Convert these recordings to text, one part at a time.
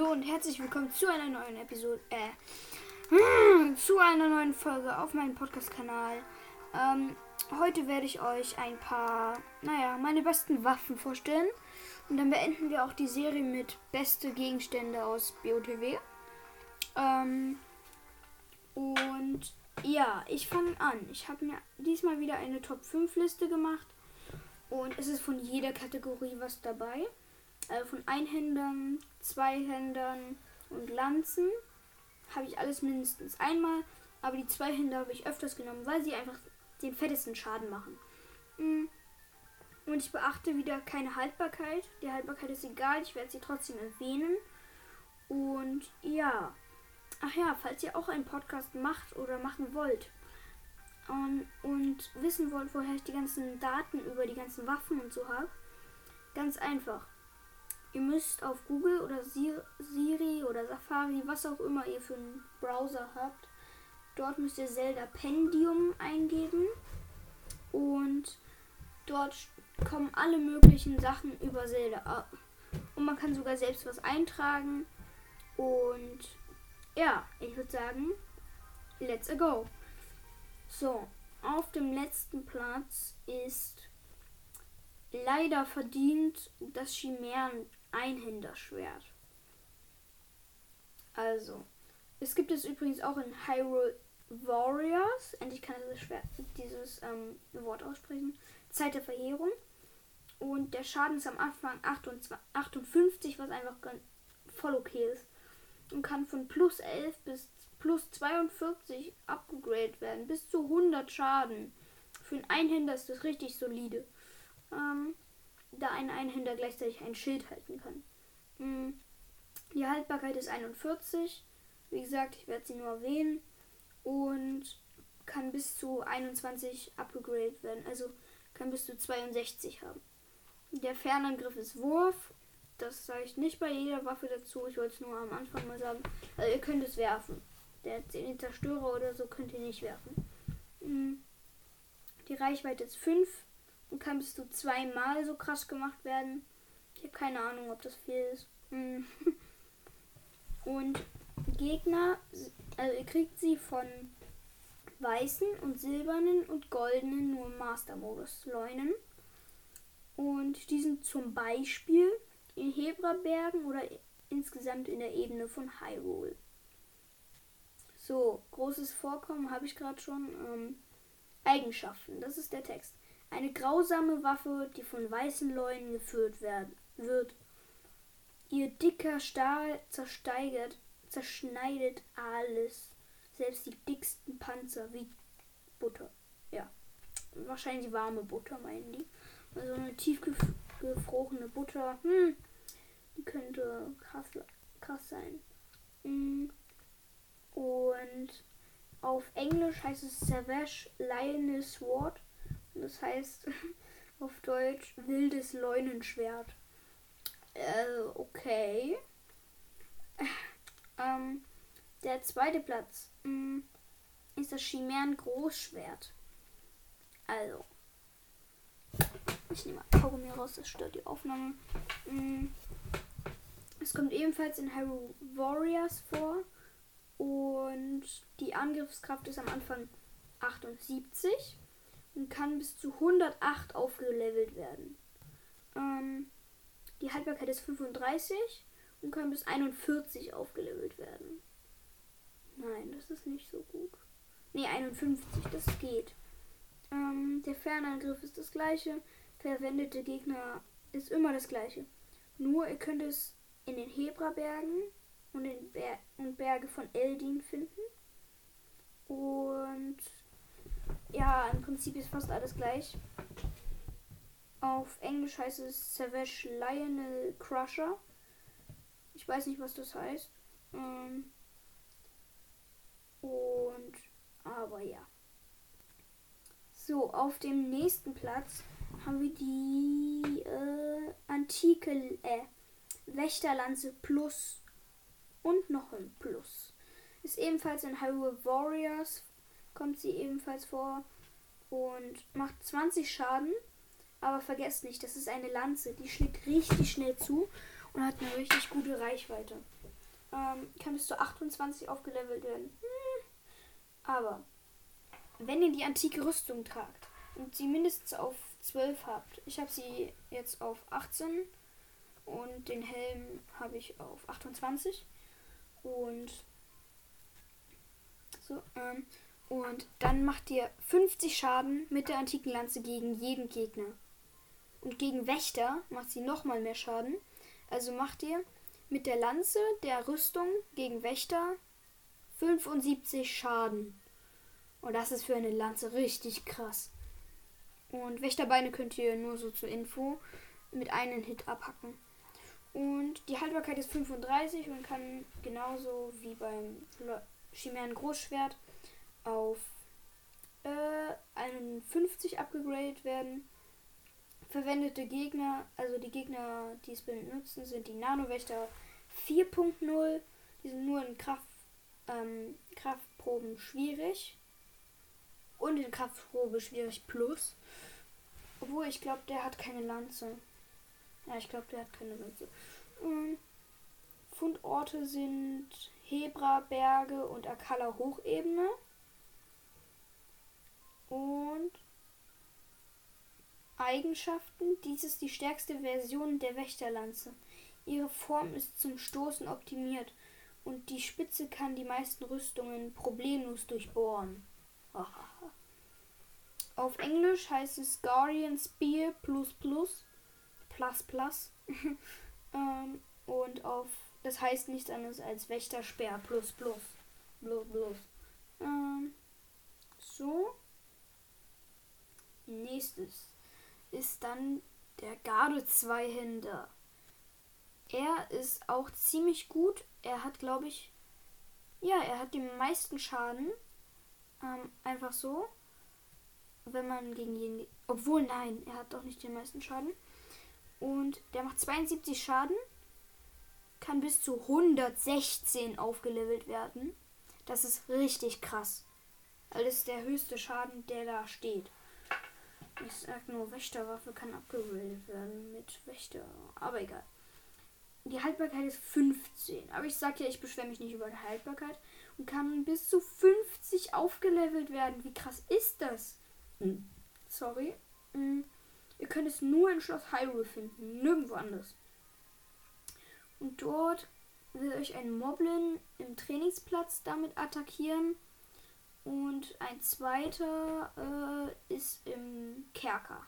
Hallo und herzlich willkommen zu einer neuen Episode, äh, hm, zu einer neuen Folge auf meinem Podcast-Kanal. Ähm, heute werde ich euch ein paar, naja, meine besten Waffen vorstellen. Und dann beenden wir auch die Serie mit beste Gegenstände aus BOTW. Ähm, und ja, ich fange an. Ich habe mir diesmal wieder eine Top 5 Liste gemacht. Und es ist von jeder Kategorie was dabei. Also von Einhändern, Zweihändern und Lanzen habe ich alles mindestens einmal. Aber die Zweihänder habe ich öfters genommen, weil sie einfach den fettesten Schaden machen. Mm. Und ich beachte wieder keine Haltbarkeit. Die Haltbarkeit ist egal, ich werde sie trotzdem erwähnen. Und ja. Ach ja, falls ihr auch einen Podcast macht oder machen wollt und, und wissen wollt, woher ich die ganzen Daten über die ganzen Waffen und so habe, ganz einfach. Ihr müsst auf Google oder Siri oder Safari, was auch immer ihr für einen Browser habt, dort müsst ihr Zelda Pendium eingeben und dort kommen alle möglichen Sachen über Zelda ab. Und man kann sogar selbst was eintragen. Und ja, ich würde sagen, let's go. So, auf dem letzten Platz ist leider verdient das Chimären Einhänderschwert. Also, es gibt es übrigens auch in Hyrule Warriors. Endlich kann das Schwert, dieses ähm, Wort aussprechen. Zeit der Verheerung. Und der Schaden ist am Anfang 58, was einfach voll okay ist. Und kann von plus 11 bis plus 42 abgegradet werden. Bis zu 100 Schaden. Für einen Einhänder ist das richtig solide. Ähm, da ein Einhänder gleichzeitig ein Schild halten kann. Hm. Die Haltbarkeit ist 41. Wie gesagt, ich werde sie nur erwähnen. Und kann bis zu 21 abgegradet werden. Also kann bis zu 62 haben. Der Fernangriff ist Wurf. Das sage ich nicht bei jeder Waffe dazu. Ich wollte es nur am Anfang mal sagen. Also ihr könnt es werfen. Der Zerstörer oder so könnt ihr nicht werfen. Hm. Die Reichweite ist 5 und kann bis zweimal so krass gemacht werden. Ich habe keine Ahnung, ob das viel ist. Hm. Und Gegner, also ihr kriegt sie von weißen und silbernen und goldenen nur Master-Modus Leunen. Und die sind zum Beispiel in Hebrabergen oder insgesamt in der Ebene von Hyrule. So, großes Vorkommen habe ich gerade schon. Ähm, Eigenschaften, das ist der Text. Eine grausame Waffe, die von weißen Leuten geführt werden, wird. Ihr dicker Stahl zersteigert, zerschneidet alles. Selbst die dicksten Panzer wie Butter. Ja. Wahrscheinlich warme Butter, meinen die. Also eine tiefgefrorene Butter. Hm. Die könnte krass, krass sein. Hm. Und auf Englisch heißt es Savage Lioness Sword. Das heißt auf Deutsch wildes Leunenschwert. Äh, okay. Ähm, der zweite Platz mh, mm, ist das Chimären Großschwert. Also. Ich nehme mal Kaugummi raus, das stört die Aufnahme. Mh, mm, es kommt ebenfalls in Hyrule Warriors vor. Und die Angriffskraft ist am Anfang 78 und kann bis zu 108 aufgelevelt werden. Ähm, die Haltbarkeit ist 35 und kann bis 41 aufgelevelt werden. Nein, das ist nicht so gut. Ne, 51, das geht. Ähm, der Fernangriff ist das gleiche. Verwendete Gegner ist immer das gleiche. Nur ihr könnt es in den Hebrabergen und in Ber und Berge von Eldin finden. Und ja, im Prinzip ist fast alles gleich. Auf Englisch heißt es Savage Lionel Crusher. Ich weiß nicht, was das heißt. Ähm und aber ja. So, auf dem nächsten Platz haben wir die äh, antike äh, Wächterlanze Plus und noch ein Plus. Ist ebenfalls in Hyrule Warriors kommt sie ebenfalls vor und macht 20 Schaden. Aber vergesst nicht, das ist eine Lanze, die schlägt richtig schnell zu und hat eine richtig gute Reichweite. Ähm, kann bis zu 28 aufgelevelt werden. Hm. Aber wenn ihr die antike Rüstung tragt und sie mindestens auf 12 habt, ich habe sie jetzt auf 18 und den Helm habe ich auf 28 und so ähm, und dann macht ihr 50 Schaden mit der antiken Lanze gegen jeden Gegner. Und gegen Wächter macht sie nochmal mehr Schaden. Also macht ihr mit der Lanze der Rüstung gegen Wächter 75 Schaden. Und das ist für eine Lanze richtig krass. Und Wächterbeine könnt ihr nur so zur Info mit einem Hit abhacken. Und die Haltbarkeit ist 35 und kann genauso wie beim Chimären Großschwert auf äh, 51 abgegradet werden. Verwendete Gegner, also die Gegner, die es benutzen, sind die Nanowächter 4.0. Die sind nur in Kraft, ähm, Kraftproben schwierig. Und in Kraftprobe schwierig plus. Obwohl, ich glaube, der hat keine Lanze. Ja, ich glaube, der hat keine Lanze. Ähm, Fundorte sind Hebra, Berge und Akala Hochebene. Und Eigenschaften. Dies ist die stärkste Version der Wächterlanze. Ihre Form ist zum Stoßen optimiert und die Spitze kann die meisten Rüstungen problemlos durchbohren. Auf Englisch heißt es Guardian Spear plus plus plus plus. ähm, und auf das heißt nichts anderes als Wächterspeer plus plus plus plus. Ähm, so. Nächstes ist dann der Garde Zweihänder. Er ist auch ziemlich gut. Er hat, glaube ich, ja, er hat den meisten Schaden. Ähm, einfach so. Wenn man gegen jeden. Obwohl, nein, er hat doch nicht den meisten Schaden. Und der macht 72 Schaden. Kann bis zu 116 aufgelevelt werden. Das ist richtig krass. Weil das ist der höchste Schaden, der da steht. Ich sag nur, Wächterwaffe kann abgebildet werden mit Wächter. Aber egal. Die Haltbarkeit ist 15. Aber ich sag ja, ich beschwere mich nicht über die Haltbarkeit. Und kann bis zu 50 aufgelevelt werden. Wie krass ist das? Hm. Sorry. Hm. Ihr könnt es nur in Schloss Hyrule finden. Nirgendwo anders. Und dort will euch ein Moblin im Trainingsplatz damit attackieren. Und ein zweiter äh, ist im Kerker.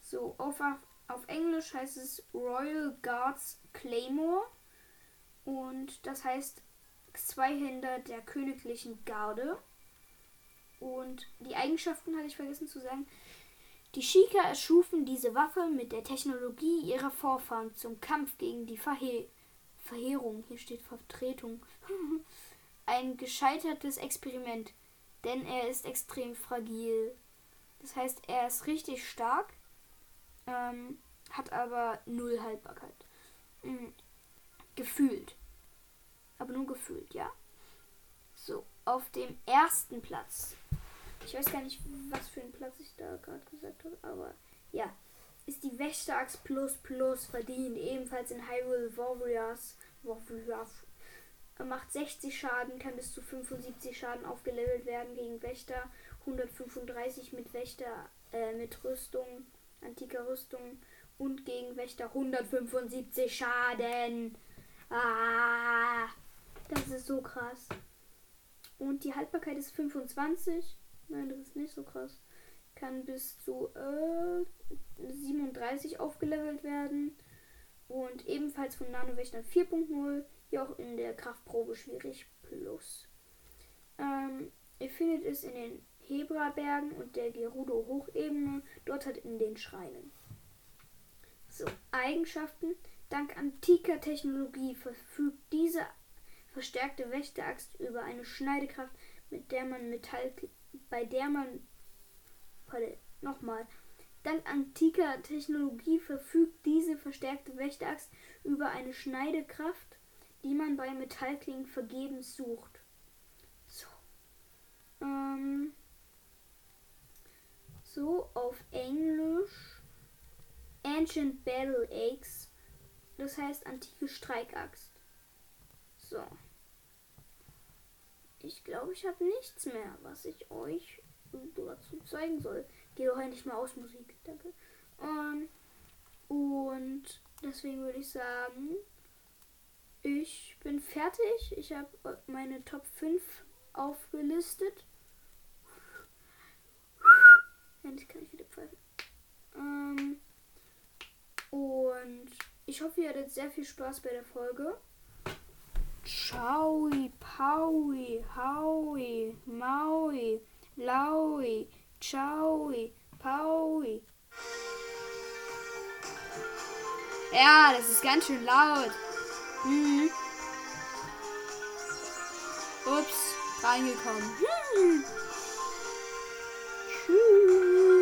So, auf, auf Englisch heißt es Royal Guards Claymore. Und das heißt Zweihänder der königlichen Garde. Und die Eigenschaften hatte ich vergessen zu sagen. Die Shika erschufen diese Waffe mit der Technologie ihrer Vorfahren zum Kampf gegen die Verhe Verheerung. Hier steht Vertretung. ein gescheitertes Experiment, denn er ist extrem fragil. Das heißt, er ist richtig stark, ähm, hat aber null Haltbarkeit. Mhm. Gefühlt. Aber nur gefühlt, ja. So, auf dem ersten Platz. Ich weiß gar nicht, was für einen Platz ich da gerade gesagt habe, aber ja. Ist die Wächterax Plus Plus verdient, ebenfalls in Hyrule Warriors. Warriors macht 60 Schaden, kann bis zu 75 Schaden aufgelevelt werden gegen Wächter, 135 mit Wächter, äh, mit Rüstung, antiker Rüstung und gegen Wächter 175 Schaden. Ah, das ist so krass. Und die Haltbarkeit ist 25. Nein, das ist nicht so krass. Kann bis zu äh, 37 aufgelevelt werden. Und ebenfalls von Nanowächtern 4.0 ja auch in der Kraftprobe schwierig plus. Ähm, ihr findet es in den Hebra-Bergen und der Gerudo-Hochebene, dort halt in den Schreinen. So, Eigenschaften. Dank antiker Technologie verfügt diese verstärkte Wächteraxt über eine Schneidekraft, mit der man Metall, bei der man, nochmal, dank antiker Technologie verfügt diese verstärkte Wächteraxt über eine Schneidekraft, die man bei Metallklingen vergebens sucht. So. Ähm, so auf Englisch. Ancient Battle Axe. Das heißt antike Streikaxt. So. Ich glaube, ich habe nichts mehr, was ich euch dazu zeigen soll. Geh doch endlich mal aus Musik. Danke. Um, und deswegen würde ich sagen, ich bin fertig. Ich habe meine Top 5 aufgelistet. Ich hoffe, ihr hattet sehr viel Spaß bei der Folge. Ciao, Paui, Haui, Maui, Laui, Ciao, Paui. Ja, das ist ganz schön laut. Mhm. Ups, reingekommen. Mhm. Tschüss.